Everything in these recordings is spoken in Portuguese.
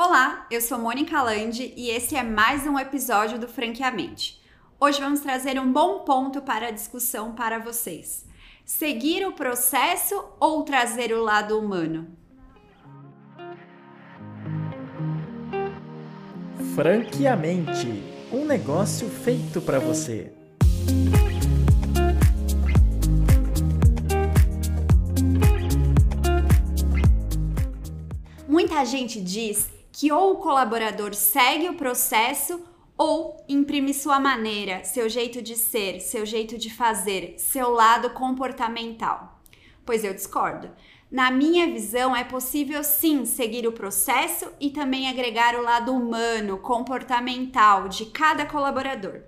Olá, eu sou Mônica Landi e esse é mais um episódio do Franqueamente. Hoje vamos trazer um bom ponto para a discussão para vocês. Seguir o processo ou trazer o lado humano? Franqueamente, um negócio feito para você. Muita gente diz que ou o colaborador segue o processo ou imprime sua maneira, seu jeito de ser, seu jeito de fazer, seu lado comportamental. Pois eu discordo. Na minha visão, é possível sim seguir o processo e também agregar o lado humano, comportamental de cada colaborador.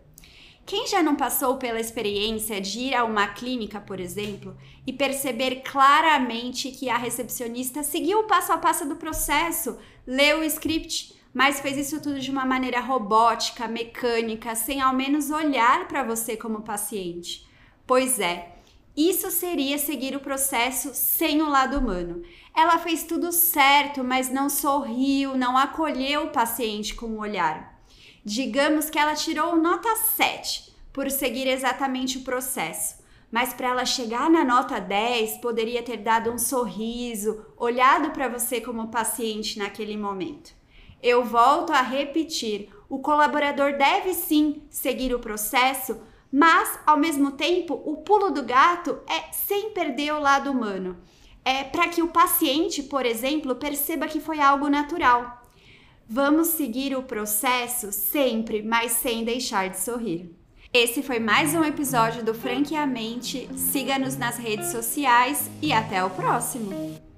Quem já não passou pela experiência de ir a uma clínica, por exemplo, e perceber claramente que a recepcionista seguiu o passo a passo do processo, leu o script, mas fez isso tudo de uma maneira robótica, mecânica, sem ao menos olhar para você como paciente? Pois é, isso seria seguir o processo sem o lado humano. Ela fez tudo certo, mas não sorriu, não acolheu o paciente com o olhar. Digamos que ela tirou nota 7 por seguir exatamente o processo, mas para ela chegar na nota 10, poderia ter dado um sorriso, olhado para você como paciente naquele momento. Eu volto a repetir: o colaborador deve sim seguir o processo, mas ao mesmo tempo, o pulo do gato é sem perder o lado humano. É para que o paciente, por exemplo, perceba que foi algo natural. Vamos seguir o processo sempre, mas sem deixar de sorrir. Esse foi mais um episódio do Franqueamente. Siga-nos nas redes sociais e até o próximo!